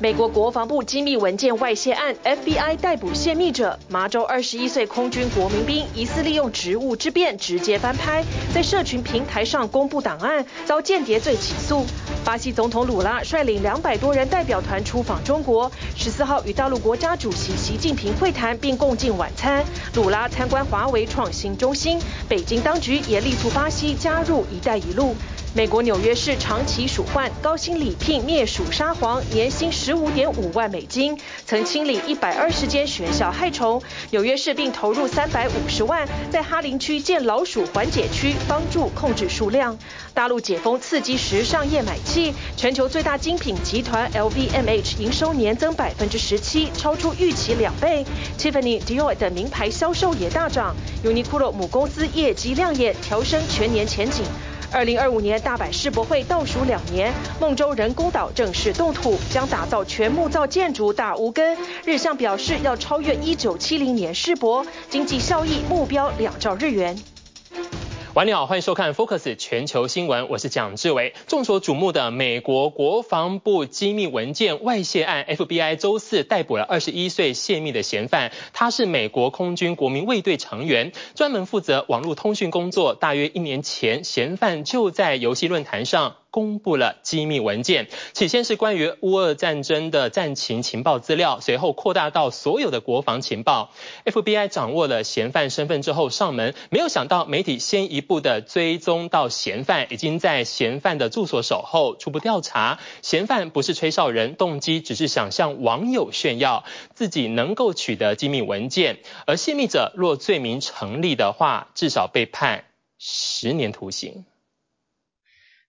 美国国防部机密文件外泄案，FBI 逮捕泄密者，麻州二十一岁空军国民兵疑似利用职务之便直接翻拍，在社群平台上公布档案，遭间谍罪起诉。巴西总统鲁拉率领两百多人代表团出访中国，十四号与大陆国家主席习近平会谈并共进晚餐。鲁拉参观华为创新中心，北京当局也力促巴西加入“一带一路”。美国纽约市长期鼠患，高薪礼聘灭鼠沙皇，年薪十五点五万美金，曾清理一百二十间学校害虫。纽约市并投入三百五十万，在哈林区建老鼠缓解区，帮助控制数量。大陆解封刺激时尚业买气，全球最大精品集团 LVMH 营收年增百分之十七，超出预期两倍。Tiffany、Dior 等名牌销售也大涨。Uniqlo 母公司业绩亮眼，调升全年前景。二零二五年大阪世博会倒数两年，孟州人工岛正式动土，将打造全木造建筑大无根。日向表示要超越一九七零年世博，经济效益目标两兆日元。晚上好，欢迎收看 Focus 全球新闻，我是蒋志伟。众所瞩目的美国国防部机密文件外泄案，FBI 周四逮捕了二十一岁泄密的嫌犯，他是美国空军国民卫队成员，专门负责网络通讯工作。大约一年前，嫌犯就在游戏论坛上。公布了机密文件，起先是关于乌俄战争的战情情报资料，随后扩大到所有的国防情报。FBI 掌握了嫌犯身份之后上门，没有想到媒体先一步的追踪到嫌犯已经在嫌犯的住所守候。初步调查，嫌犯不是吹哨人，动机只是想向网友炫耀自己能够取得机密文件。而泄密者若罪名成立的话，至少被判十年徒刑。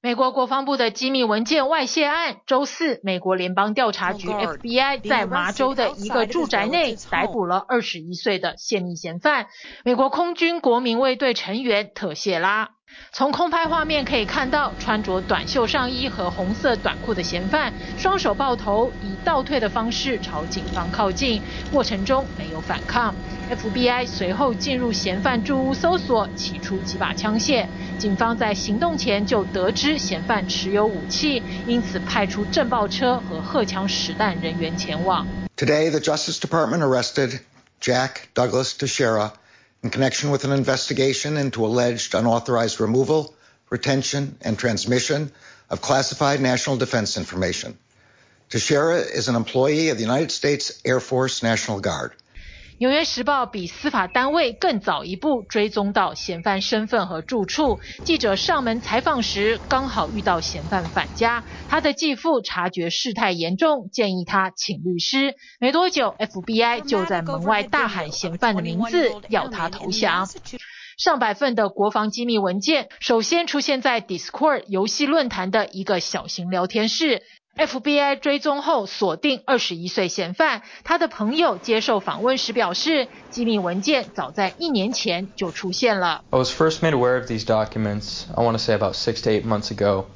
美国国防部的机密文件外泄案，周四，美国联邦调查局 FBI 在麻州的一个住宅内逮捕了二十一岁的泄密嫌犯，美国空军国民卫队成员特谢拉。从空拍画面可以看到，穿着短袖上衣和红色短裤的嫌犯，双手抱头，以倒退的方式朝警方靠近，过程中没有反抗。FBI 随后进入嫌犯住屋搜索，起出几把枪械。警方在行动前就得知嫌犯持有武器，因此派出震爆车和荷枪实弹人员前往。Today, the Justice Department arrested Jack Douglas Teixeira in connection with an investigation into alleged unauthorized removal, retention, and transmission of classified national defense information. Teixeira is an employee of the United States Air Force National Guard. 纽约时报比司法单位更早一步追踪到嫌犯身份和住处。记者上门采访时，刚好遇到嫌犯返家。他的继父察觉事态严重，建议他请律师。没多久，FBI 就在门外大喊嫌犯的名字，要他投降。上百份的国防机密文件，首先出现在 Discord 游戏论坛的一个小型聊天室。FBI 追踪后锁定二十一岁嫌犯，他的朋友接受访问时表示，机密文件早在一年前就出现了。I was first made aware of these documents, I want to say about six to eight months ago.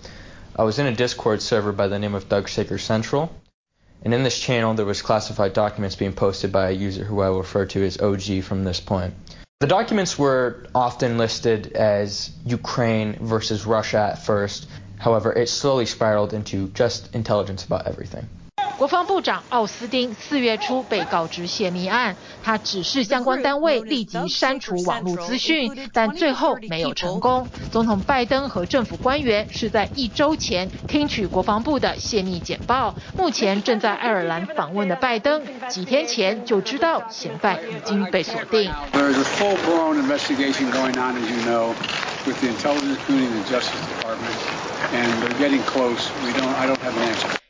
I was in a Discord server by the name of Doug Shaker Central, and in this channel there was classified documents being posted by a user who I will refer to as OG from this point. The documents were often listed as Ukraine versus Russia at first. However, it slowly spiraled into just intelligence about everything. 国防部长奥斯汀四月初被告知泄密案，他指示相关单位立即删除网络资讯，但最后没有成功。总统拜登和政府官员是在一周前听取国防部的泄密简报。目前正在爱尔兰访问的拜登，几天前就知道嫌犯已经被锁定。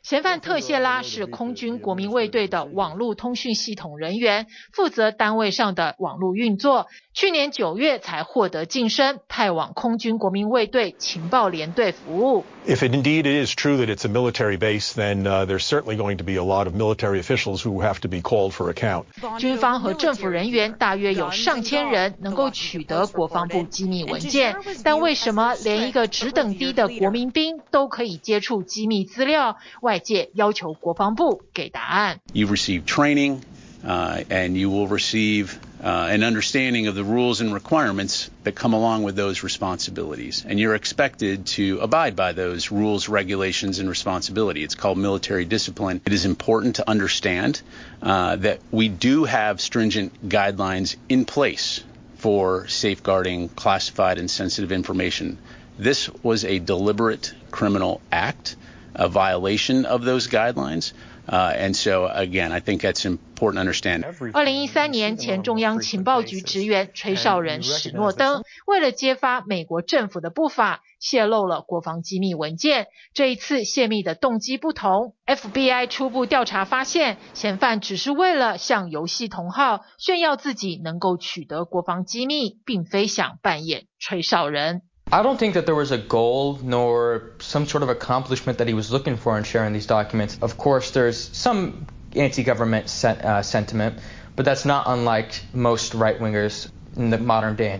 嫌犯特谢拉是空军国民卫队的网络通讯系统人员，负责单位上的网络运作。去年九月才获得晋升，派往空军国民卫队情报连队服务。If it indeed is true that it's a military base, then there's certainly going to be a lot of military officials who have to be called for account. 军方和政府人员大约有上千人能够取得国防部机密文件，但为什么连一个职等低的国民兵都可以接触机密资料？外界要求国防部给答案。You've received training, uh, and you will receive uh, an understanding of the rules and requirements that come along with those responsibilities. And you're expected to abide by those rules, regulations, and responsibility. It's called military discipline. It is important to understand uh, that we do have stringent guidelines in place for safeguarding classified and sensitive information. This was a deliberate criminal act, a violation of those guidelines. Uh, and so again, I think that's important to understand. 二零一三年，前中央情报局职员吹哨人史诺登，为了揭发美国政府的不法，泄露了国防机密文件。这一次泄密的动机不同，FBI 初步调查发现，嫌犯只是为了向游戏同好炫耀自己能够取得国防机密，并非想扮演吹哨人。I don't think that there was a goal nor some sort of accomplishment that he was looking for in sharing these documents. Of course, there's some anti-government sen- uh, sentiment, but that's not unlike most right-wingers in the modern day.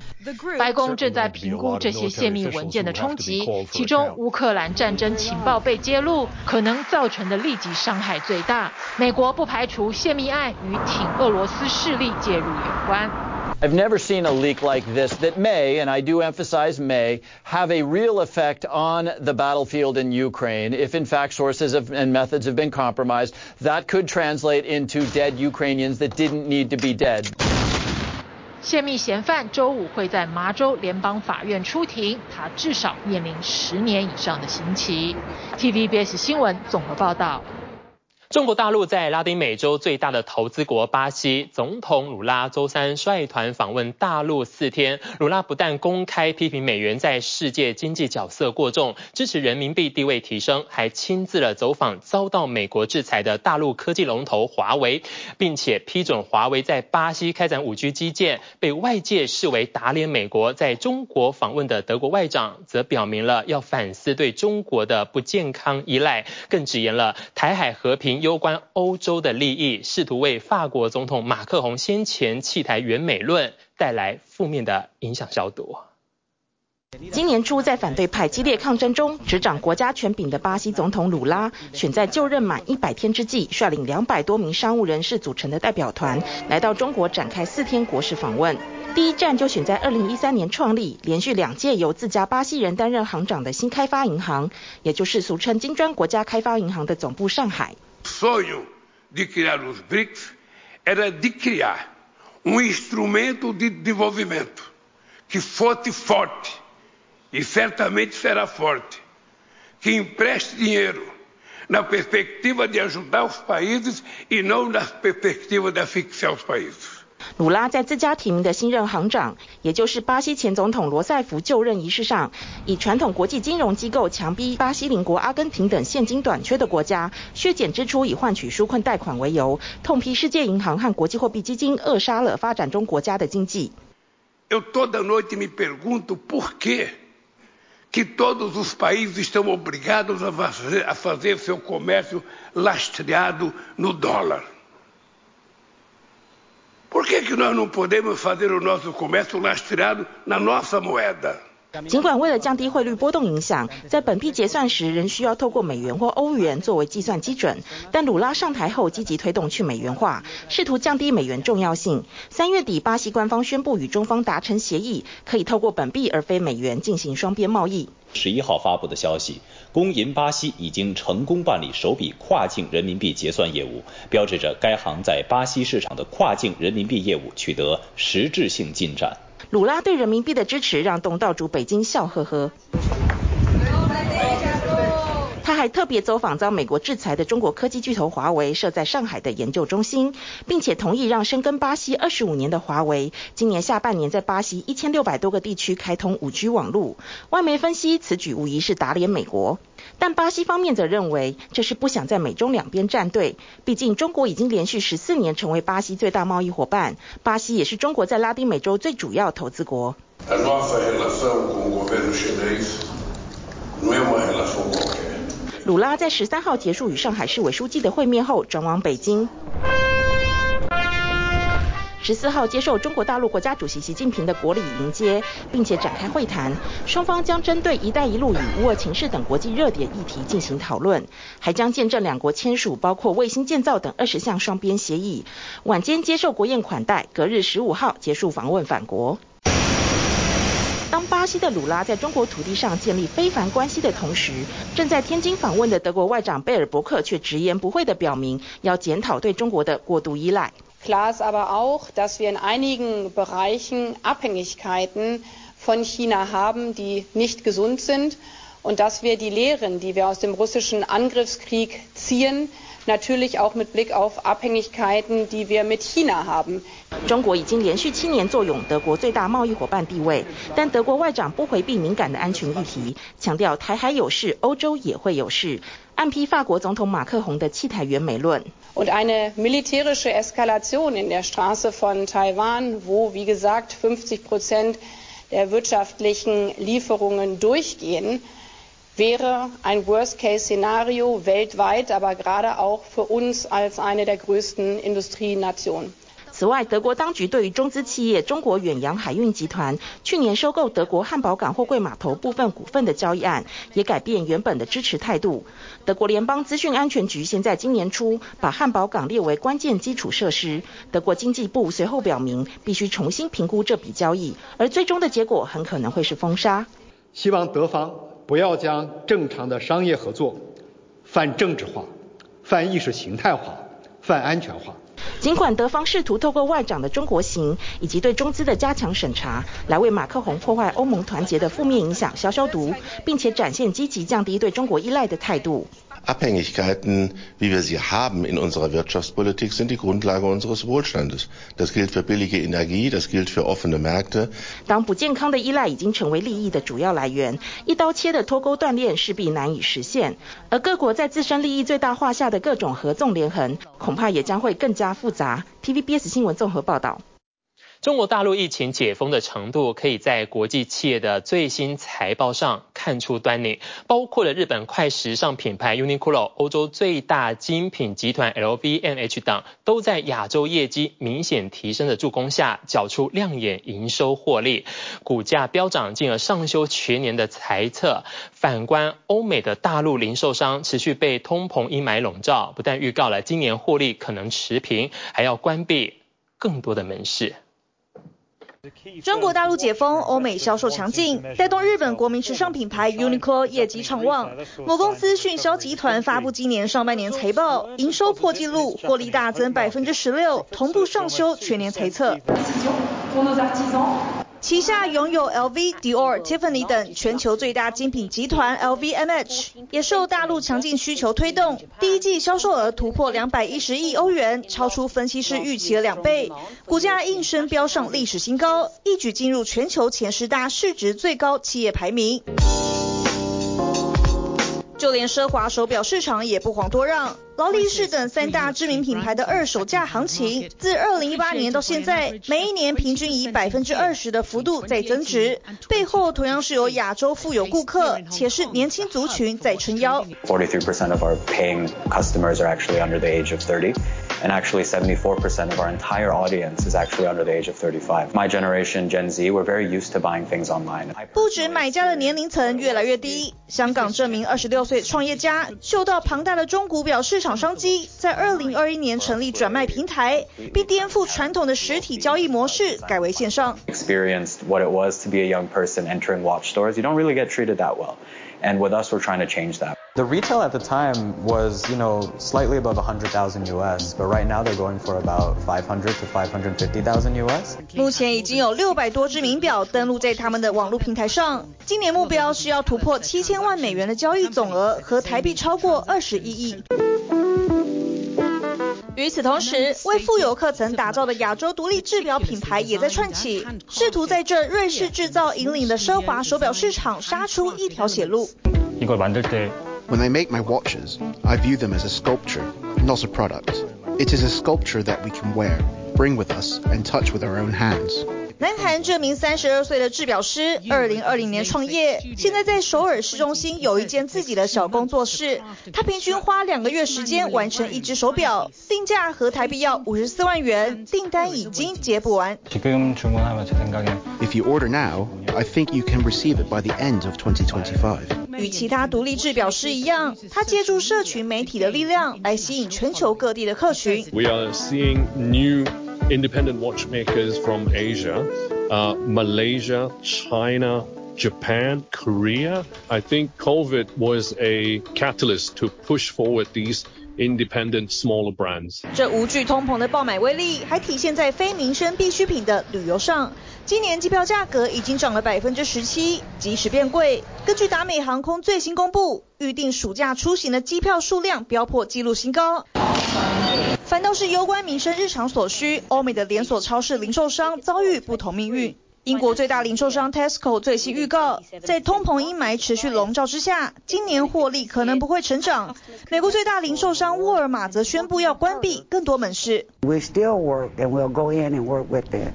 白宫正在评估这些泄密文件的冲击，其中乌克兰战争情报被揭露，可能造成的立即伤害最大。美国不排除泄密案与挺俄罗斯势力介入有关。 I've never seen a leak like this that may, and I do emphasize may, have a real effect on the battlefield in Ukraine. If in fact sources have, and methods have been compromised, that could translate into dead Ukrainians that didn't need to be dead. 泄密嫌犯周五会在麻州联邦法院出庭，他至少面临十年以上的刑期。TVBS 新闻综合报道。 中国大陆在拉丁美洲最大的投资国巴西，总统鲁拉周三率团访问大陆四天。鲁拉不但公开批评美元在世界经济角色过重，支持人民币地位提升，还亲自了走访遭到美国制裁的大陆科技龙头华为，并且批准华为在巴西开展五 G 基建，被外界视为打脸美国。在中国访问的德国外长则表明了要反思对中国的不健康依赖，更直言了台海和平。攸关欧洲的利益，试图为法国总统马克宏先前弃台援美论带来负面的影响消毒。今年初，在反对派激烈抗争中，执掌国家权柄的巴西总统鲁拉，选在就任满一百天之际，率领两百多名商务人士组成的代表团，来到中国展开四天国事访问。第一站就选在二零一三年创立、连续两届由自家巴西人担任行长的新开发银行，也就是俗称金砖国家开发银行的总部上海。Sonho de criar os BRICS era de criar um instrumento de desenvolvimento que fosse forte, e certamente será forte, que empreste dinheiro na perspectiva de ajudar os países e não na perspectiva de asfixiar os países. 鲁拉在自家提名的新任行长，也就是巴西前总统罗塞福就任仪式上，以传统国际金融机构强逼巴西邻国阿根廷等现金短缺的国家削减支出以换取纾困贷款为由，痛批世界银行和国际货币基金扼杀了发展中国家的经济。Por que, que nós não podemos fazer o nosso comércio lastreado na nossa moeda? 尽管为了降低汇率波动影响，在本币结算时仍需要透过美元或欧元作为计算基准，但鲁拉上台后积极推动去美元化，试图降低美元重要性。三月底，巴西官方宣布与中方达成协议，可以透过本币而非美元进行双边贸易。十一号发布的消息，公银巴西已经成功办理首笔跨境人民币结算业务，标志着该行在巴西市场的跨境人民币业务取得实质性进展。鲁拉对人民币的支持让东道主北京笑呵呵。还特别走访遭美国制裁的中国科技巨头华为设在上海的研究中心，并且同意让深耕巴西二十五年的华为，今年下半年在巴西一千六百多个地区开通五 G 网络。外媒分析，此举无疑是打脸美国，但巴西方面则认为这是不想在美中两边站队。毕竟中国已经连续十四年成为巴西最大贸易伙伴，巴西也是中国在拉丁美洲最主要投资国。鲁拉在十三号结束与上海市委书记的会面后，转往北京。十四号接受中国大陆国家主席习近平的国礼迎接，并且展开会谈。双方将针对“一带一路”与乌俄情势等国际热点议题进行讨论，还将见证两国签署包括卫星建造等二十项双边协议。晚间接受国宴款待，隔日十五号结束访问返国。当巴西的鲁拉在中国土地上建立非凡关系的同时，正在天津访问的德国外长贝尔伯克却直言不讳地表明，要检讨对中国的过度依赖。Klar ist aber auch, dass wir in einigen Bereichen Abhängigkeiten von China haben, die nicht gesund sind, und dass wir die Lehren, die wir aus dem russischen Angriffskrieg ziehen, natürlich auch mit Blick auf Abhängigkeiten, die wir mit China haben. 中国已经连续七年坐拥德国最大贸易伙伴地位，但德国外长不回避敏感的安全议题，强调台海有事，欧洲也会有事，暗批法国总统马克宏的弃台援美论。Und eine militärische Eskalation in der Straße von Taiwan, wo, wie gesagt, 50 Prozent der wirtschaftlichen Lieferungen durchgehen, Wäre ein Worst-Case-Szenario weltweit, aber gerade auch für uns als eine der größten Industrienationen. 此外，德国当局对于中资企业中国远洋海运集团去年收购德国汉堡港货柜码头部分股份的交易案，也改变原本的支持态度。德国联邦资讯安全局先在今年初把汉堡港列为关键基础设施，德国经济部随后表明必须重新评估这笔交易，而最终的结果很可能会是封杀。希望德方不要将正常的商业合作泛政治化、泛意识形态化、泛安全化。尽管德方试图透过外长的中国行以及对中资的加强审查，来为马克宏破坏欧盟团结的负面影响消消毒，并且展现积极降低对中国依赖的态度。Abhängigkeiten, wie wir sie haben in unserer Wirtschaftspolitik, sind die Grundlage unseres Wohlstandes. Das gilt für billige Energie, das gilt für offene Märkte. 当不健康的依赖已经成为利益的主要来源，一刀切的脱钩断链势必难以实现。而各国在自身利益最大化下的各种合纵连横，恐怕也将会更加复杂。TVBS 新闻综合报道。中国大陆疫情解封的程度，可以在国际企业的最新财报上看出端倪，包括了日本快时尚品牌 Uniqlo、欧洲最大精品集团 LVMH 等，都在亚洲业绩明显提升的助攻下，缴出亮眼营收获利，股价飙涨，进而上修全年的财测。反观欧美的大陆零售商，持续被通膨阴霾笼罩，不但预告了今年获利可能持平，还要关闭更多的门市。中国大陆解封，欧美销售强劲，带动日本国民时尚品牌 Uniqlo 业绩畅旺。某公司迅销集团发布今年上半年财报，营收破纪录，获利大增百分之十六，同步上修全年财测。旗下拥有 LV、Dior、Tiffany 等全球最大精品集团 LVMH，也受大陆强劲需求推动，第一季销售额突破两百一十亿欧元，超出分析师预期的两倍，股价应声飙上历史新高，一举进入全球前十大市值最高企业排名。就连奢华手表市场也不遑多让，劳力士等三大知名品牌的二手价行情，自二零一八年到现在，每一年平均以百分之二十的幅度在增值，背后同样是由亚洲富有顾客，且是年轻族群在撑腰。Forty-three percent of our paying customers are actually under the age of thirty. And actually, 74% of our entire audience is actually under the age of 35. My generation, Gen Z, we're very used to buying things online. 不止买家的年龄层越来越低，香港这名二十六岁创业家嗅到庞大的中古表市场商机，在二零二一年成立转卖平台，并颠覆传统的实体交易模式，改为线上。Experienced what it was to be a young person entering watch stores. You don't really get treated that well. And with us, we're trying to change that. The retail at the time was, you know, slightly above 100,000 US, but right now they're going for about 500 to 550,000 US. 目前已经有六百多只名表登录在他们的网络平台上，今年目标是要突破七千万美元的交易总额和台币超过二十一亿。与此同时，为富游客层打造的亚洲独立制表品牌也在串起，试图在这瑞士制造引领的奢华手表市场杀出一条血路。When I make my watches, I view them as a sculpture, not a product. It is a sculpture that we can wear, bring with us, and touch with our own hands. 南韩这名三十二岁的制表师，二零二零年创业，现在在首尔市中心有一间自己的小工作室。他平均花两个月时间完成一只手表，定价和台币要五十四万元，订单已经接不完。If you order now, I think you can receive it by the end of 2025. 与其他独立制表师一样，他借助社群媒体的力量来吸引全球各地的客群。We are seeing new independent watchmakers from Asia, uh, Malaysia, China, Japan, Korea. I think COVID was a catalyst to push forward these independent smaller brands. 这无惧通膨的爆买威力，还体现在非民生必需品的旅游上。 今年机票价格已经涨了百分之十七，即使变贵，根据达美航空最新公布，预定暑假出行的机票数量飙破纪录新高。反倒是攸关民生日常所需，欧美的连锁超市零售商遭遇不同命运。英国最大零售商 Tesco 最新预告，在通膨阴霾持续笼罩之下，今年获利可能不会成长。美国最大零售商沃尔玛则宣布要关闭更多门市。We still work and we'll go in and work with the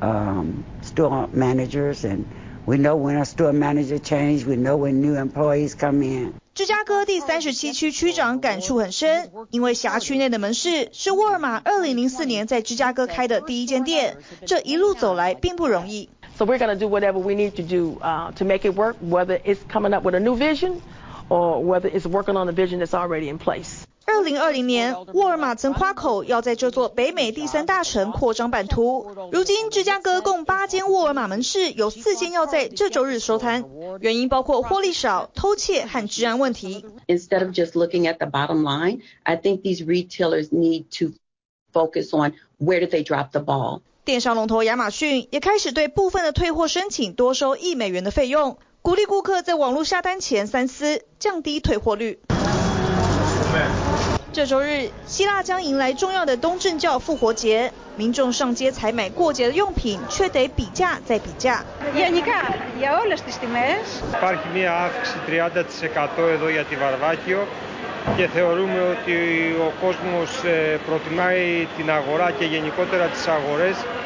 um, store managers and we know when a store manager change, we know when new employees come in. 芝加哥第三十七区区长感触很深，因为辖区内的门市是沃尔玛二零零四年在芝加哥开的第一间店，这一路走来并不容易。So we're going to do whatever we need to do uh, to make it work, whether it's coming up with a new vision or whether it's working on the vision that's already in place. 二零二零年，沃尔玛曾夸口要在这座北美第三大城扩张版图。如今，芝加哥共八间沃尔玛门市，有四间要在这周日收摊，原因包括获利少、偷窃和治安问题。Instead of just looking at the bottom line, I think these retailers need to focus on where did they drop the ball. 电商龙头亚马逊也开始对部分的退货申请多收一美元的费用，鼓励顾客在网络下单前三思，降低退货率。这周日，希腊将迎来重要的东正教复活节，民众上街采买过节的用品，却得比价再比价。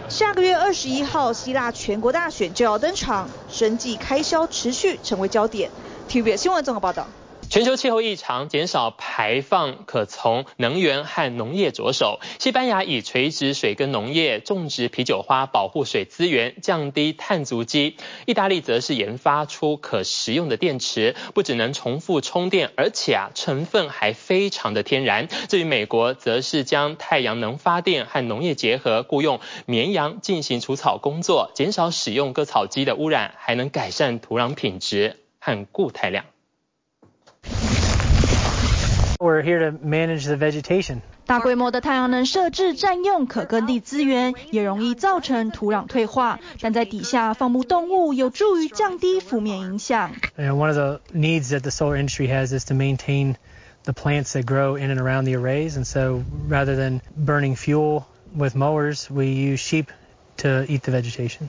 下个月二十一号，希腊全国大选就要登场，生计开销持续成为焦点。TVB 新闻综合报道。全球气候异常，减少排放可从能源和农业着手。西班牙以垂直水耕农业种植啤酒花，保护水资源，降低碳足迹。意大利则是研发出可食用的电池，不只能重复充电，而且啊成分还非常的天然。至于美国，则是将太阳能发电和农业结合，雇用绵羊进行除草工作，减少使用割草机的污染，还能改善土壤品质和固态量。We're here to manage the vegetation. 大规模的太阳能设置占用可耕地资源，也容易造成土壤退化。但在底下放牧动物，有助于降低负面影响。And one of the needs that the solar industry has is to maintain the plants that grow in and around the arrays. And so rather than burning fuel with mowers, we use sheep to eat the vegetation.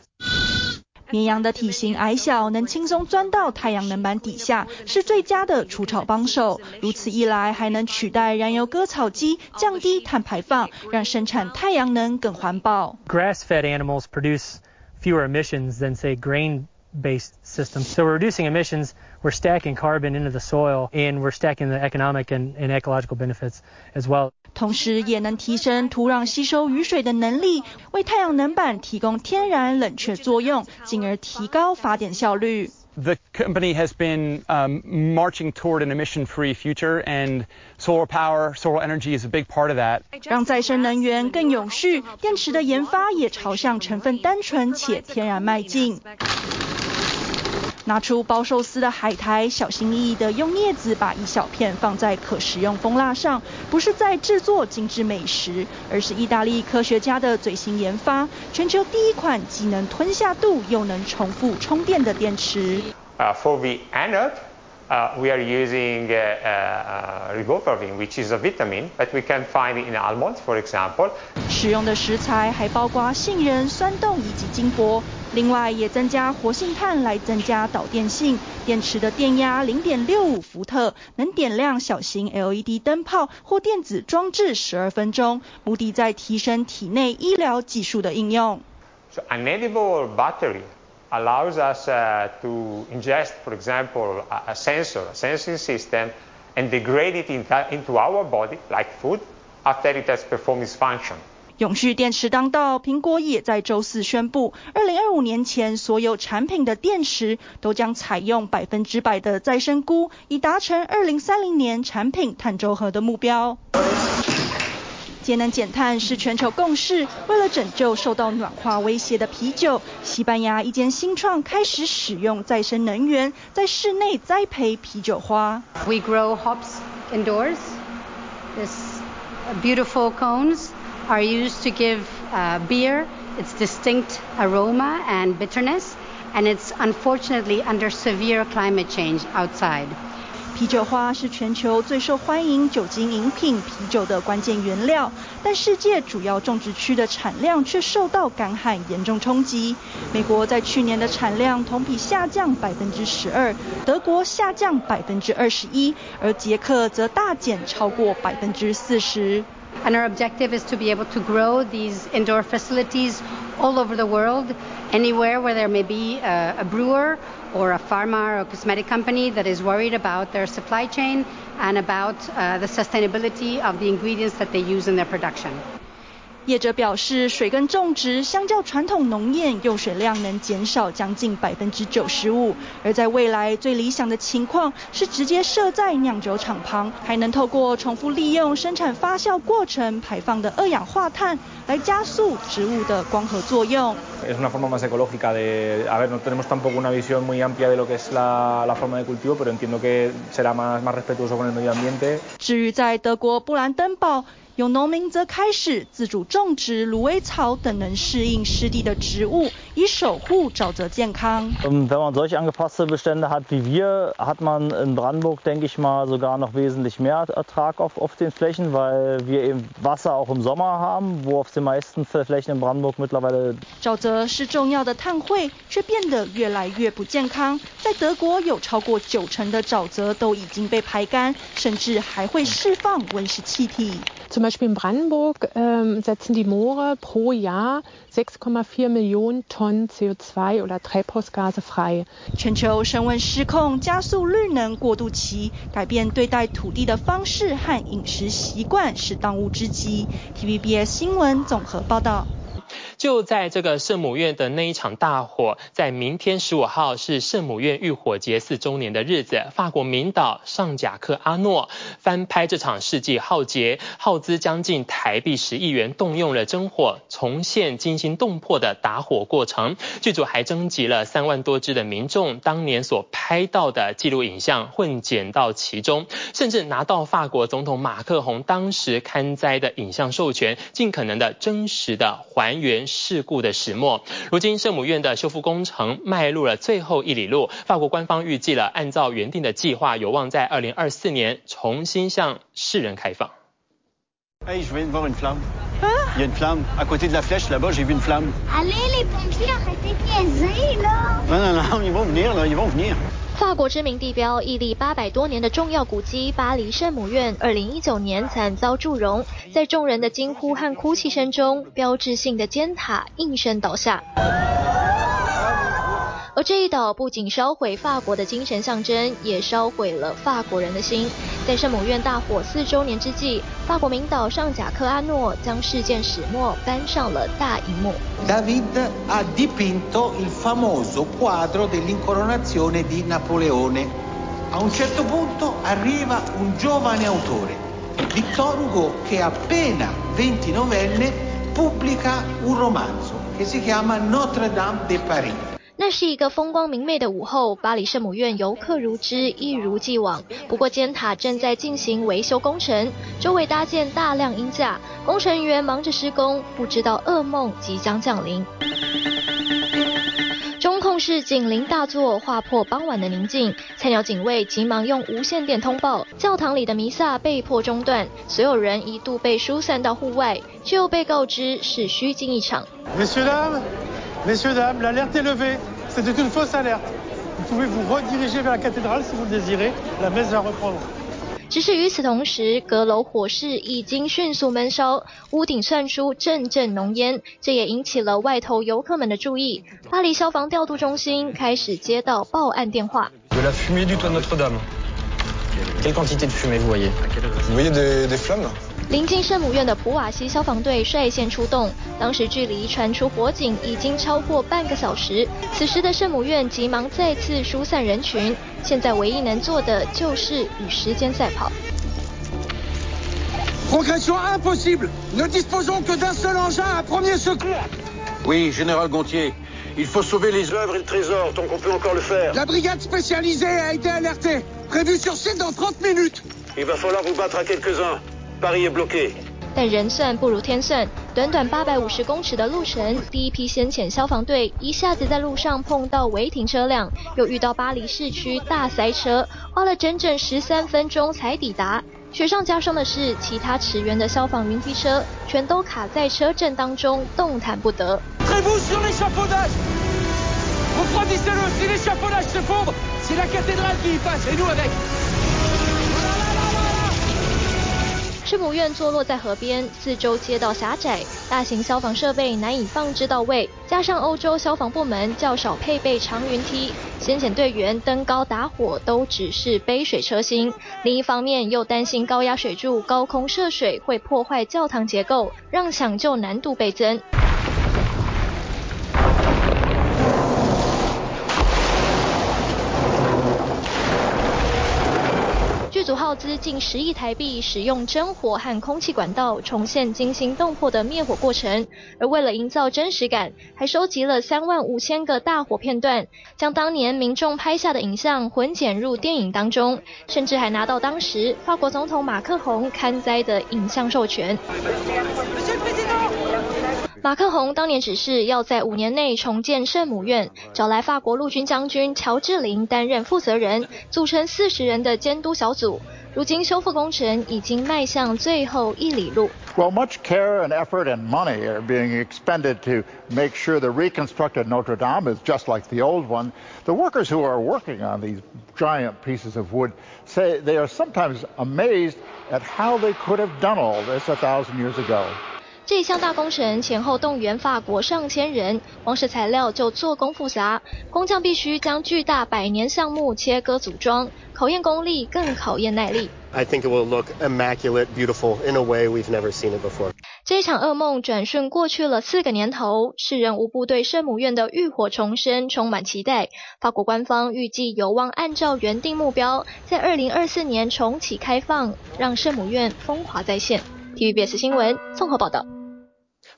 绵羊的体型矮小，能轻松钻到太阳能板底下，是最佳的除草帮手。如此一来，还能取代燃油割草机，降低碳排放，让生产太阳能更环保。Grass-fed animals produce fewer emissions than say grain-based systems. So we're reducing emissions. We're stacking carbon into the soil, and we're stacking the economic and, and ecological benefits as well. 同时也能提升土壤吸收雨水的能力，为太阳能板提供天然冷却作用，进而提高发电效率。The company has been um, marching toward an emission-free future, and solar power, solar energy is a big part of that. 让再生能源更永续，电池的研发也朝向成分单纯且天然迈进。拿出包寿司的海苔，小心翼翼地用镊子把一小片放在可食用蜂蜡上，不是在制作精致美食，而是意大利科学家的最新研发，全球第一款既能吞下肚又能重复充电的电池。Uh, for the anode, uh, we are using uh, uh, riboflavin, which is a vitamin, but we can find in almonds, for example. 使用的食材还包括杏仁、酸豆以及金箔。另外，也增加活性炭来增加导电性。电池的电压零点六五伏特，能点亮小型 LED 灯泡或电子装置十二分钟，目的在提升体内医疗技术的应用。 So an edible battery allows us uh, to ingest, for example, a, a, sensor, a sensing system, and degrade it in, into our body like food after it has performed its function. 永续电池当道，苹果也在周四宣布，二零二五年前所有产品的电池都将采用百分之百的再生钴，以达成二零三零年产品碳中和的目标。节能减碳是全球共识，为了拯救受到暖化威胁的啤酒，西班牙一间新创开始使用再生能源，在室内栽培啤酒花。We grow hops indoors. This beautiful cones. Are used to give uh, beer its distinct aroma and bitterness, and it's unfortunately under severe climate change outside. 啤酒花是全球最受欢迎酒精饮品啤酒的关键原料，但世界主要种植区的产量却受到干旱严重冲击。美国在去年的产量同比下降百分之十二，德国下降百分之二十一，而捷克则大减超过百分之四十。And our objective is to be able to grow these indoor facilities all over the world, anywhere where there may be a, a brewer or a pharma or a cosmetic company that is worried about their supply chain and about uh, the sustainability of the ingredients that they use in their production. 业者表示，水耕种植相较传统农业，用水量能减少将近百分之九十五。而在未来，最理想的情况是直接设在酿酒厂旁，还能透过重复利用生产发酵过程排放的二氧化碳，来加速植物的光合作用。Es una forma más ecológica de, a ver, no tenemos tampoco una visión muy amplia de lo que es la, la forma de cultivo, pero entiendo que será más, más respetuoso con el medio ambiente。至于在德国布兰登堡。有农民则开始自主种植芦苇草等能适应湿地的植物，以守护沼泽健康。Wenn man solche angepasste Bestände hat wie wir, hat man in Brandenburg, denke ich mal, sogar noch wesentlich mehr Ertrag auf, auf den Flächen, weil wir eben Wasser auch im Sommer haben, wo auf den meisten Flächen in Brandenburg mittlerweile。沼泽是重要的碳汇，却变得越来越不健康。在德国，有超过九成的沼泽都已经被排干，甚至还会释放温室气体。Zum Beispiel in Brandenburg ähm, setzen die Moore pro Jahr 6,4 Millionen Tonnen CO2 oder Treibhausgase frei。全球升温失控，加速绿能过渡期，改变对待土地的方式和饮食习惯是当务之急。TVBS 新闻综合报道。就在这个圣母院的那一场大火，在明天十五号是圣母院浴火节四周年的日子，法国名导尚贾克阿诺翻拍这场世纪浩劫，耗资将近台币十亿元，动用了真火重现惊心动魄的打火过程。剧组还征集了三万多支的民众当年所拍到的记录影像，混剪到其中，甚至拿到法国总统马克宏当时勘灾的影像授权，尽可能的真实的还原。事故的始末，如今圣母院的修复工程迈入了最后一里路。法国官方预计了，按照原定的计划，有望在二零二四年重新向世人开放。法国知名地标、屹立八百多年的重要古迹巴黎圣母院，二零一九年惨遭祝融，在众人的惊呼和哭泣声中，标志性的尖塔应声倒下。而这一倒不仅烧毁法国的精神象征，也烧毁了法国人的心。在圣母院大火四周年之际，法国名导尚贾克阿诺将事件始末搬上了大荧幕。David ha dipinto il famoso quadro dell'incoronazione di Napoleone. A un certo punto arriva un giovane autore, Victor Hugo, che appena ventinovenne pubblica un romanzo che si chiama Notre Dame de Paris. 那是一个风光明媚的午后，巴黎圣母院游客如织，一如既往。不过尖塔正在进行维修工程，周围搭建大量鹰架，工程员忙着施工，不知道噩梦即将降临。中控室警铃大作，划破傍晚的宁静。菜鸟警卫急忙用无线电通报，教堂里的弥撒被迫中断，所有人一度被疏散到户外，却又被告知是虚惊一场。Messieurs, dames, l'alerte est levée. C'était une fausse alerte. Vous pouvez vous rediriger vers la cathédrale si vous le désirez. La messe va reprendre. 只是与此同时，阁楼火势已经迅速闷烧，屋顶窜出阵阵浓烟，这也引起了外头游客们的注意。巴黎消防调度中心开始接到报案电话。临近圣母院的普瓦西消防队率先出动，当时距离传出火警已经超过半个小时。此时的圣母院急忙再次疏散人群，现在唯一能做的就是与时间赛跑。但人算不如天算，短短八百五十公尺的路程，第一批先遣消防队一下子在路上碰到违停车辆，又遇到巴黎市区大塞车，花了整整十三分钟才抵达。雪上加霜的是，其他驰援的消防云梯车全都卡在车阵当中，动弹不得。圣母院坐落在河边，四周街道狭窄，大型消防设备难以放置到位，加上欧洲消防部门较少配备长云梯，先遣队员登高打火都只是杯水车薪。另一方面，又担心高压水柱高空涉水会破坏教堂结构，让抢救难度倍增。剧组耗资近十亿台币，使用真火和空气管道重现惊心动魄的灭火过程。而为了营造真实感，还收集了三万五千个大火片段，将当年民众拍下的影像混剪入电影当中，甚至还拿到当时法国总统马克宏勘灾的影像授权。马克宏当年指示要在五年内重建圣母院，找来法国陆军将军乔治林担任负责人，组成四十人的监督小组。如今修复工程已经迈向最后一里路。Well, much care and effort and money are being expended to make sure the reconstructed Notre Dame is just like the old one. The workers who are working on these giant pieces of wood say they are sometimes amazed at how they could have done all this a thousand years ago. 这一项大工程前后动员法国上千人，光是材料就做工复杂，工匠必须将巨大百年项目切割组装，考验功力，更考验耐力。I think it will look immaculate, beautiful in a way we've never seen it before. 这一场噩梦转瞬过去了四个年头，世人无不对圣母院的浴火重生充满期待。法国官方预计有望按照原定目标，在二零二四年重启开放，让圣母院风华再现。TVBS 新闻综合报道。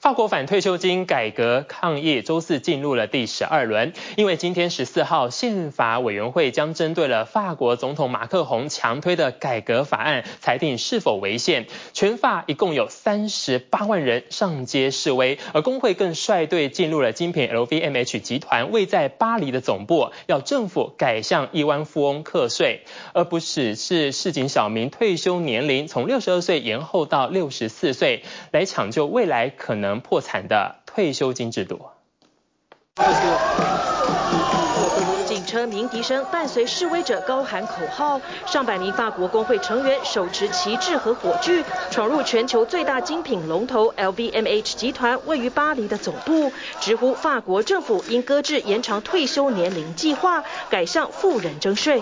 法国反退休金改革抗议周四进入了第十二轮，因为今天十四号宪法委员会将针对了法国总统马克宏强推的改革法案裁定是否违宪。全法一共有三十八万人上街示威，而工会更率队进入了精品 LVMH 集团位在巴黎的总部，要政府改向亿万富翁课税，而不只是市井小民退休年龄从六十二岁延后到六十四岁，来抢救未来可能破产的退休金制度。警车鸣笛声伴随示威者高喊口号，上百名法国工会成员手持旗帜和火炬，闯入全球最大精品龙头 LVMH 集团位于巴黎的总部，直呼法国政府应搁置延长退休年龄计划，改向富人征税。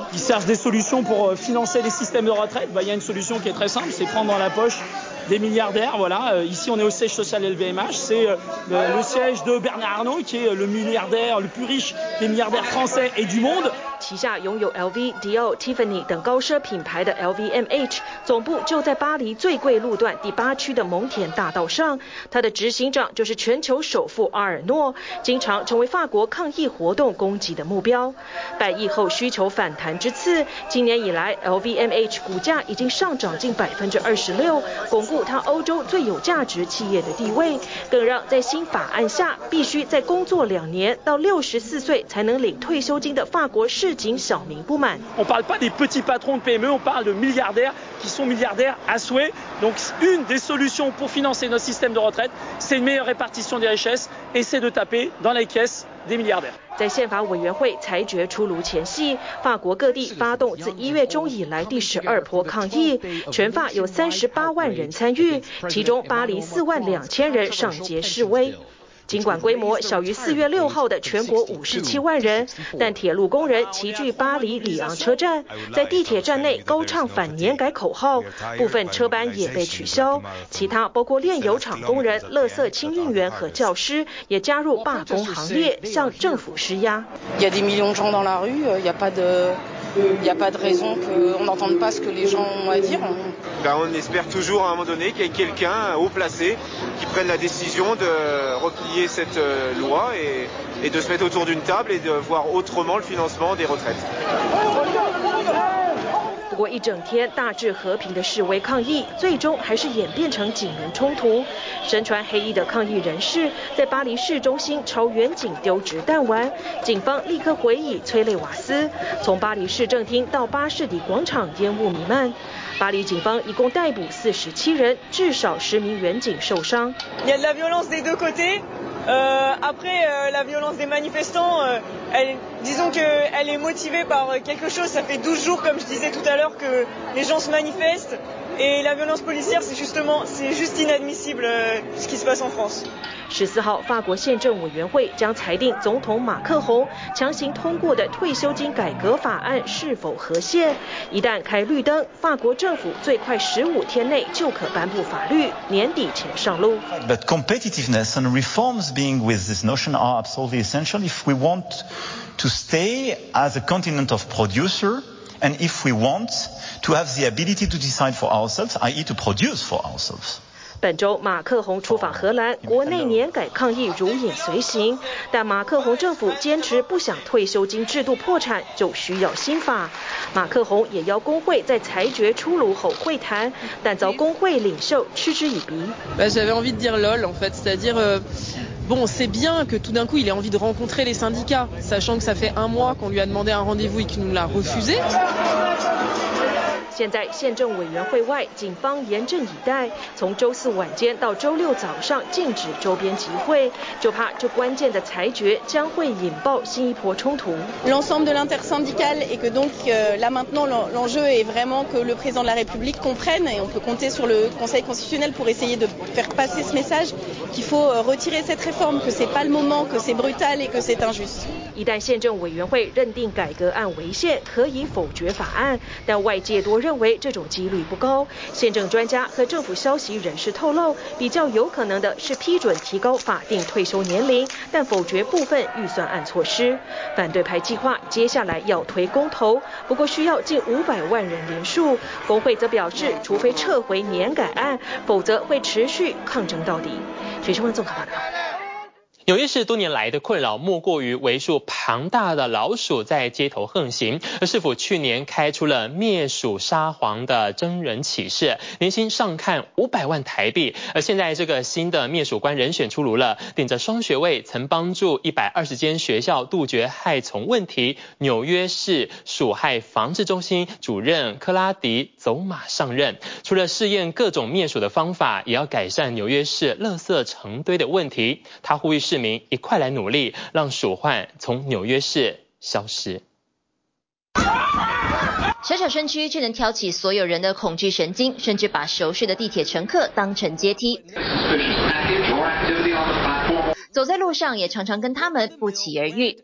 旗下拥有 LV、Dior、Tiffany 等高奢品牌的 LVMH 总部就在巴黎最贵路段第八区的蒙田大道上。它的执行长就是全球首富阿尔诺，经常成为法国抗议活动攻击的目标。百亿后需求反弹之次，今年以来 LVMH 股价已经上涨近百分之二十六，巩固它欧洲最有价值企业的地位，更让在新法案下必须再工作两年到六十四岁才能领退休金的法国市。市井小民不满。我们不是 petits patrons de PME，我们讲的 milliardaires qui sont milliardaires à souhait。Donc une des solutions pour financer notre système de retraite, c'est une meilleure répartition des richesses et c'est de taper dans les caisses 在宪法委员会裁决出炉前夕，法国各地发动自一月中以来第十二波抗议，全法有三十八万人参与，其中巴黎四万两千人上街示威。尽管规模小于四月六号的全国五十七万人，但铁路工人齐聚巴黎里昂车站，在地铁站内高唱反年改口号，部分车班也被取消。其他包括炼油厂工人、垃圾清运员和教师也加入罢工行列，向政府施压。Il n'y a pas de raison qu'on n'entende pas ce que les gens ont à dire. On espère toujours à un moment donné qu'il y ait quelqu'un haut placé qui prenne la décision de replier cette loi et, et de se mettre autour d'une table et de voir autrement le financement des retraites. 不过一整天大致和平的示威抗议，最终还是演变成警民冲突。身穿黑衣的抗议人士在巴黎市中心朝远景丢掷弹丸，警方立刻回以催泪瓦斯。从巴黎市政厅到巴士底广场，烟雾弥漫。巴黎警方一共逮捕四十七人，至少十名远警受伤。呃，après la violence des manifestants, elle, disons que elle est motivée par quelque chose. Ça fait 12 jours, comme je disais tout à l'heure, que les gens se manifestent. Et la violence policière, c'est justement, c'est juste inadmissible ce qui se passe en France. 十四号，法国宪政委员会将裁定总统马克宏强行通过的退休金改革法案是否合宪。一旦开绿灯，法国政府最快十五天内就可颁布法律，年底前上路。But competitiveness and reforms being with this notion are absolutely essential if we want to stay as a continent of producer and if we want to have the ability to decide for ourselves, i.e. to produce for ourselves. 本周，马克宏出访荷兰，国内年改抗议如影随形。但马克宏政府坚持不想退休金制度破产，就需要新法。马克宏也邀工会在裁决出炉后会谈，但遭工会领袖嗤之以鼻。J'avais envie de dire lol en fait, c'est-à-dire bon, c'est bien que tout d'un coup il ait envie de rencontrer les syndicats, sachant que ça fait un mois qu'on lui a demandé un rendez-vous et qu'il nous l'a refusé. 现在宪政委员会外，警方严阵以待，从周四晚间到周六早上禁止周边集会，就怕这关键的裁决将会引爆新一波冲突。L'ensemble de l'intersyndicale et que donc là maintenant l'enjeu est vraiment que le président de la République comprenne et on peut compter sur le Conseil constitutionnel pour essayer de faire passer ce message qu'il faut retirer cette réforme, que c'est pas le moment, que c'est brutal et que c'est injuste。 一旦宪政委员会认定改革案违宪，可以否决法案，但外界多认为这种几率不高。宪政专家和政府消息人士透露，比较有可能的是批准提高法定退休年龄，但否决部分预算案措施。反对派计划接下来要推公投，不过需要近五百万人联署。工会则表示，除非撤回年改案，否则会持续抗争到底。许春文综合报道。纽约市多年来的困扰莫过于为数庞大的老鼠在街头横行，而市府去年开出了灭鼠沙皇的征人启事，年薪上看五百万台币。而现在这个新的灭鼠官人选出炉了，顶着双学位，曾帮助一百二十间学校杜绝害虫问题。纽约市鼠害防治中心主任克拉迪走马上任，除了试验各种灭鼠的方法，也要改善纽约市垃圾成堆的问题。他呼吁。市民一块来努力，让鼠患从纽约市消失。小小身躯却能挑起所有人的恐惧神经，甚至把熟睡的地铁乘客当成阶梯。走在路上也常常跟他们不期而遇。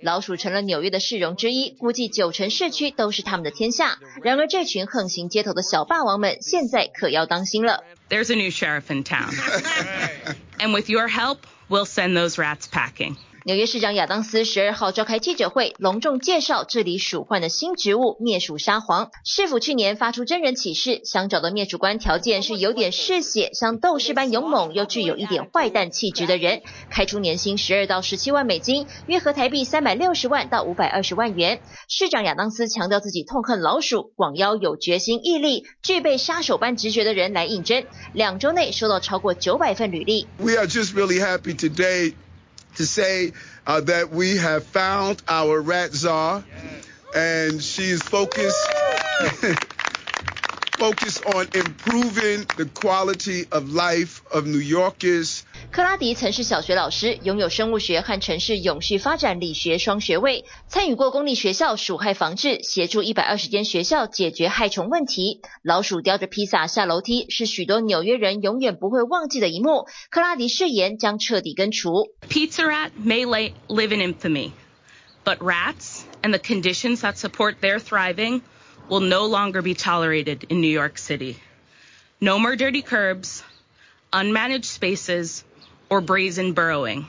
老鼠成了纽约的市容之一，估计九成市区都是他们的天下。然而，这群横行街头的小霸王们，现在可要当心了。There's a new sheriff in town, and with your help, we'll send those rats packing. 纽约市长亚当斯十二号召开记者会，隆重介绍治理鼠患的新职务——灭鼠沙皇。市府去年发出征人启事，想找的灭鼠官条件是有点嗜血，像斗士般勇猛，又具有一点坏蛋气质的人。开出年薪十二到十七万美金，约合台币三百六十万到五百二十万元。市长亚当斯强调自己痛恨老鼠，广邀有决心、毅力、具备杀手般直觉的人来应征。两周内收到超过九百份履历。We are just really happy today. To say uh, that we have found our rat czar, and she is focused, focus on improving the quality of life of New Yorkers. 克拉迪曾是小学老师，拥有生物学和城市永续发展理学双学位，参与过公立学校鼠害防治，协助一百二十间学校解决害虫问题。老鼠叼着披萨下楼梯，是许多纽约人永远不会忘记的一幕。克拉迪誓言将彻底根除。Pizza rat may live in infamy, but rats and the conditions that support their thriving will no longer be tolerated in New York City. No more dirty curbs, unmanaged spaces. or brazen burrowing.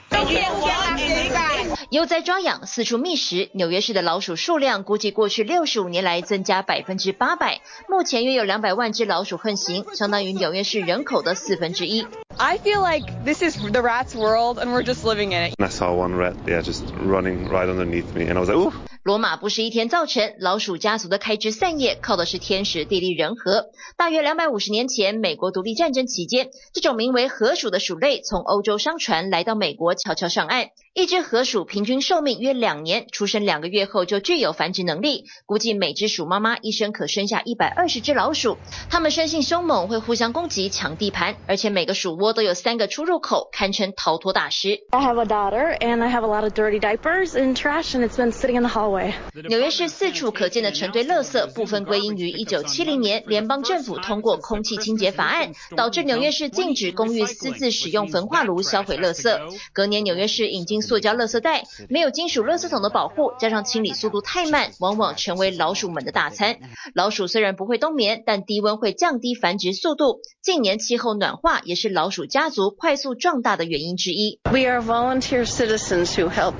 悠哉抓痒，四处觅食。纽约市的老鼠数量估计过去六十五年来增加百分之八百，目前约有两百万只老鼠横行，相当于纽约市人口的四分之一。I feel like this is the rat's world and we're just living in it. I saw one rat, yeah, just running right underneath me, and I was like, ooh. 罗马不是一天造成，老鼠家族的开枝散叶靠的是天时地利人和。大约两百五十年前，美国独立战争期间，这种名为河鼠的鼠类从欧洲商船来到美国，悄悄上岸。一只河鼠平均寿命约两年，出生两个月后就具有繁殖能力。估计每只鼠妈妈一生可生下一百二十只老鼠。它们生性凶猛，会互相攻击、抢地盘，而且每个鼠窝都有三个出入口，堪称逃脱大师。I have a daughter, and I have a lot of dirty diapers and trash, and it's been sitting in the hallway. 纽约市四处可见的成堆垃圾，部分归因于一九七零年联邦政府通过空气清洁法案，导致纽约市禁止公寓私自使用焚化炉销毁垃圾。隔年，纽约市引进塑胶垃圾袋，没有金属垃圾桶的保护，加上清理速度太慢，往往成为老鼠们的大餐。老鼠虽然不会冬眠，但低温会降低繁殖速度。近年气候暖化也是老鼠家族快速壮大的原因之一。We are volunteer citizens who help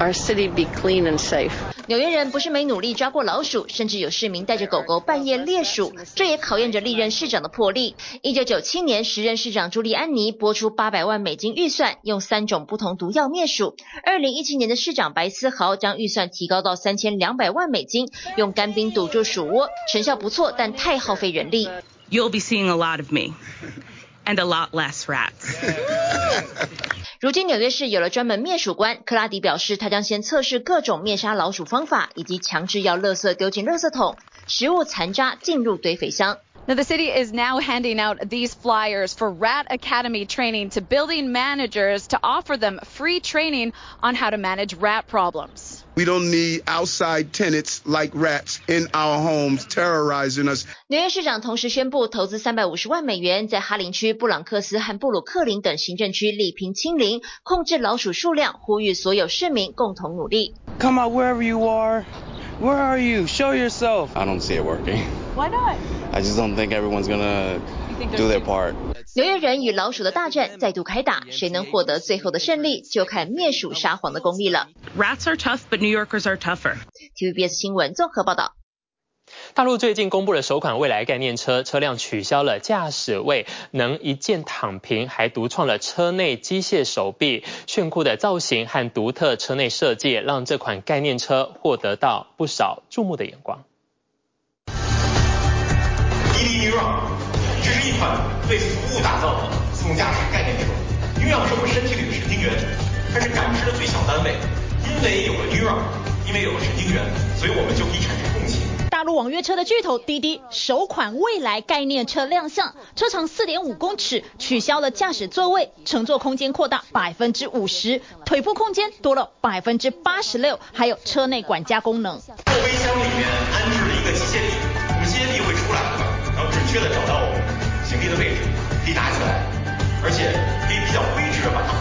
our city be clean and safe. 纽约人不是没努力抓过老鼠，甚至有市民带着狗狗半夜猎鼠，这也考验着历任市长的魄力。一九九七年，时任市长朱利安尼拨出八百万美金预算，用三种不同毒药灭鼠。二零一七年的市长白思豪将预算提高到三千两百万美金，用干冰堵住鼠窝，成效不错，但太耗费人力。You'll be seeing a lot of me, and a lot less rats. 如今纽约市有了专门灭鼠官，克拉迪表示，他将先测试各种灭杀老鼠方法，以及强制要垃圾丢进垃圾桶，食物残渣进入堆肥箱。Now the city is now handing out these flyers for Rat Academy training to building managers to offer them free training on how to manage rat problems. We don't need outside tenants like rats in our homes terrorizing us. 纽约市长同时宣布投资三百五十万美元，在哈林区、布朗克斯和布鲁克林等行政区力拼清零，控制老鼠数量，呼吁所有市民共同努力。Come out wherever you are. Where are you? Show yourself. I don't see it working. Why not? I just don't think everyone's gonna do their part. 纽约人与老鼠的大战再度开打，谁能获得最后的胜利，就看灭鼠沙皇的功力了。Rats are tough, but New Yorkers are tougher. TVBS 新闻综合报道。大陆最近公布了首款未来概念车，车辆取消了驾驶位，能一键躺平，还独创了车内机械手臂，炫酷的造型和独特车内设计，让这款概念车获得到不少注目的眼光。这是一款为服务打造的自动驾驶概念车，营养是我们身体里的神经元，它是感知的最小单位，因为有了 Neuron，因为有了神经元，所以我们就可以产生共情。大陆网约车的巨头滴滴首款未来概念车亮相，车长四点五公尺，取消了驾驶座位，乘坐空间扩大百分之五十，腿部空间多了百分之八十六，还有车内管家功能。后备箱里面安置了一个机械臂，我们机械臂会出来，然后准确的找到我低的位置，可以打起来，而且可以比较规矩的把它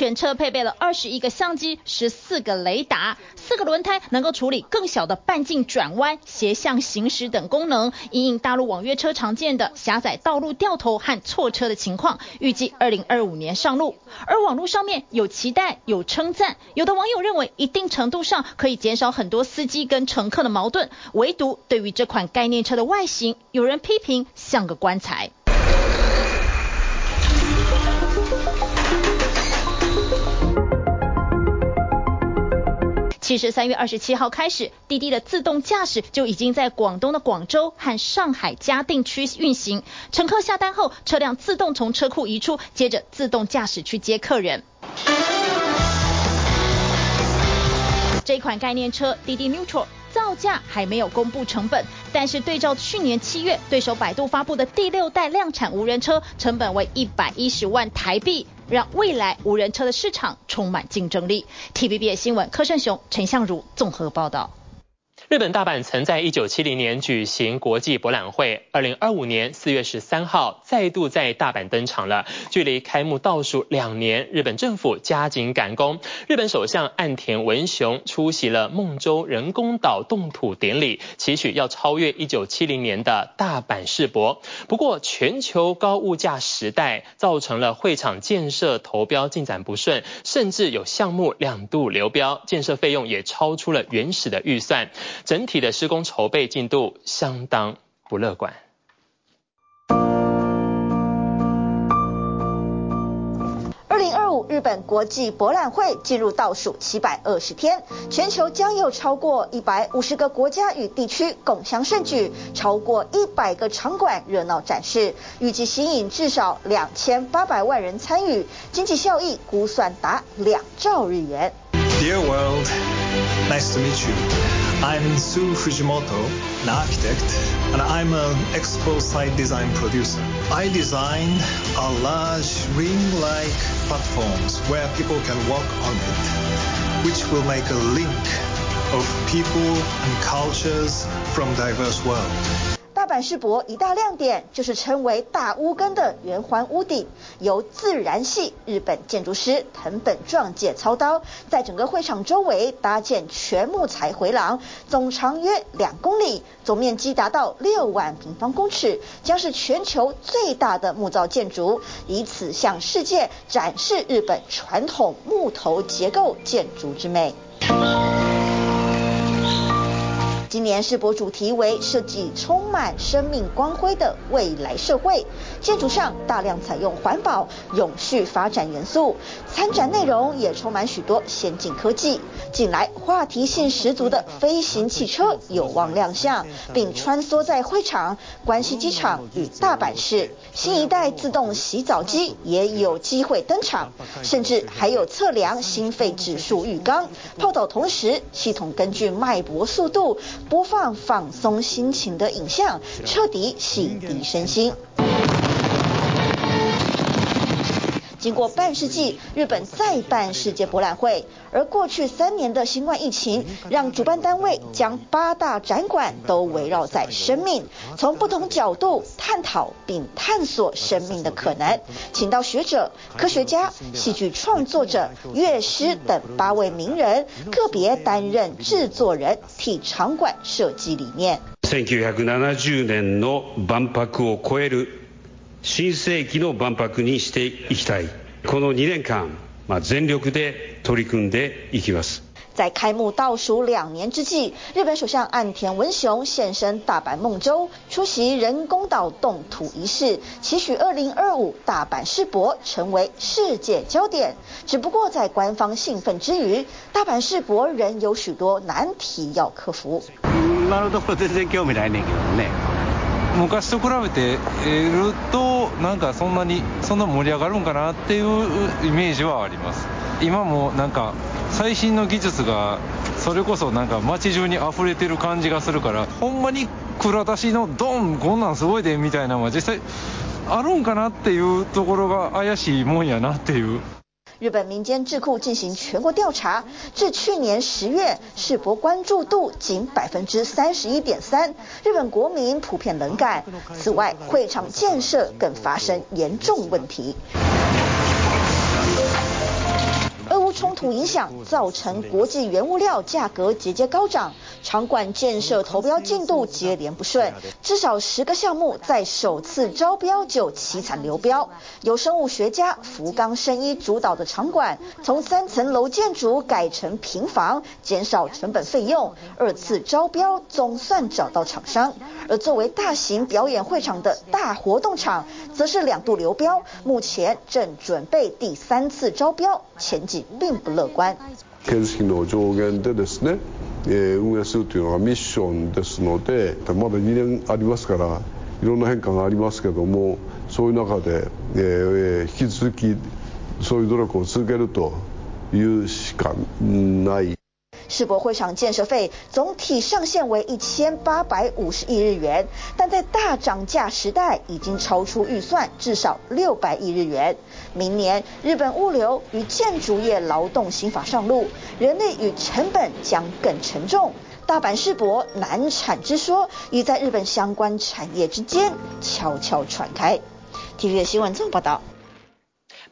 全车配备了二十一个相机、十四个雷达、四个轮胎，能够处理更小的半径转弯、斜向行驶等功能，因应大陆网约车常见的狭窄道路掉头和错车的情况，预计二零二五年上路。而网络上面有期待，有称赞，有的网友认为一定程度上可以减少很多司机跟乘客的矛盾，唯独对于这款概念车的外形，有人批评像个棺材。其实三月二十七号开始，滴滴的自动驾驶就已经在广东的广州和上海嘉定区运行。乘客下单后，车辆自动从车库移出，接着自动驾驶去接客人。这款概念车滴滴 Neutral 造价还没有公布成本，但是对照去年七月，对手百度发布的第六代量产无人车，成本为一百一十万台币，让未来无人车的市场充满竞争力。TVB 新闻柯胜雄、陈相如综合报道。日本大阪曾在一九七零年举行国际博览会，二零二五年四月十三号再度在大阪登场了。距离开幕倒数两年，日本政府加紧赶工。日本首相岸田文雄出席了孟州人工岛动土典礼，期许要超越一九七零年的大阪世博。不过，全球高物价时代造成了会场建设投标进展不顺，甚至有项目两度流标，建设费用也超出了原始的预算。整体的施工筹备进度相当不乐观。二零二五日本国际博览会进入倒数七百二十天，全球将有超过一百五十个国家与地区共襄盛举，超过一百个场馆热闹展示，预计吸引至少两千八百万人参与，经济效益估算达两兆日元。Dear world, nice to meet you. I'm Sue Fujimoto, an architect, and I'm an expo site design producer. I designed a large ring-like platforms where people can walk on it, which will make a link of people and cultures from diverse world. 板世博一大亮点就是称为大屋根的圆环屋顶，由自然系日本建筑师藤本壮介操刀，在整个会场周围搭建全木材回廊，总长约两公里，总面积达到六万平方公尺，将是全球最大的木造建筑，以此向世界展示日本传统木头结构建筑之美。今年世博主题为设计充满生命光辉的未来社会，建筑上大量采用环保、永续发展元素，参展内容也充满许多先进科技。近来话题性十足的飞行汽车有望亮相，并穿梭在会场、关西机场与大阪市。新一代自动洗澡机也有机会登场，甚至还有测量心肺指数浴缸，泡澡同时系统根据脉搏速度。播放放松心情的影像，彻底洗涤身心。经过半世纪，日本再办世界博览会，而过去三年的新冠疫情，让主办单位将八大展馆都围绕在生命，从不同角度探讨并探索生命的可能，请到学者、科学家、戏剧创作者、乐师等八位名人，个别担任制作人，替场馆设计理念。1970年の万博を超える 新世纪の万博にしていきたい。この2年间、全力で取り组んでいきます。在开幕倒数两年之际，日本首相岸田文雄现身大阪梦洲，出席人工岛动土仪式，期许2025大阪世博成为世界焦点。只不过在官方兴奋之余，大阪世博仍有许多难题要克服。 昔と比べてるとなんかそんなにそんな盛り上がるんかなっていうイメージはあります。今もなんか最新の技术がそれこそなんか街中に溢れてる感じがするからほんまに蔵出しのドンこんなんすごいでみたいなのは実际あるんかなっていうところが怪しいもんやなっていう。日本民间智库进行全国调查，至去年十月，世博关注度仅百分之三十一点三，日本国民普遍冷感。此外，会场建设更发生严重问题。俄乌冲突影响，造成国际原物料价格节节高涨，场馆建设投标进度接连不顺，至少十个项目在首次招标就凄惨流标。由生物学家福冈伸一主导的场馆，从三层楼建筑改成平房，减少成本费用。二次招标总算找到厂商，而作为大型表演会场的大活动场，则是两度流标，目前正准备第三次招标，前景并不乐观。建筑费の上限でですね、运営するというのがミッションですので、まだ2年ありますから、いろんな変化がありますけども、そういう中で引き続きそういう努力を続けるというしかない。世博会场建设费总体上限为一千八百五十亿日元，但在大涨价时代已经超出预算至少六百亿日元。明年日本物流与建筑业劳动新法上路，人力与成本将更沉重。大阪世博难产之说已在日本相关产业之间悄悄传开。TVB 新闻综合报道。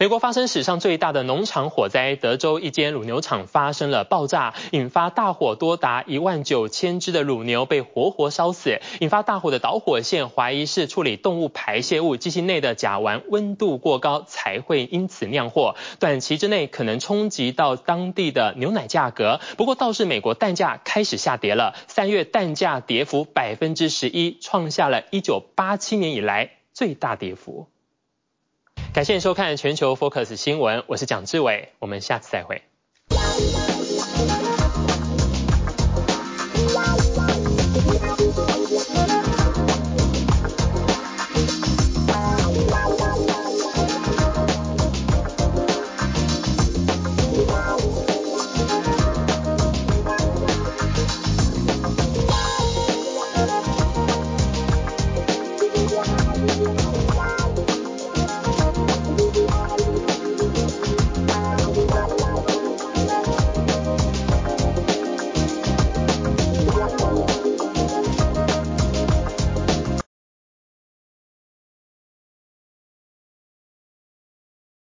美国发生史上最大的农场火灾，德州一间乳牛场发生了爆炸，引发大火，多达一万九千只的乳牛被活活烧死。引发大火的导火线，怀疑是处理动物排泄物机器内的甲烷温度过高才会因此酿祸，短期之内可能冲击到当地的牛奶价格。不过倒是美国蛋价开始下跌了，三月蛋价跌幅百分之十一，创下了一九八七年以来最大跌幅。感谢收看全球 Focus 新闻，我是蒋志伟，我们下次再会。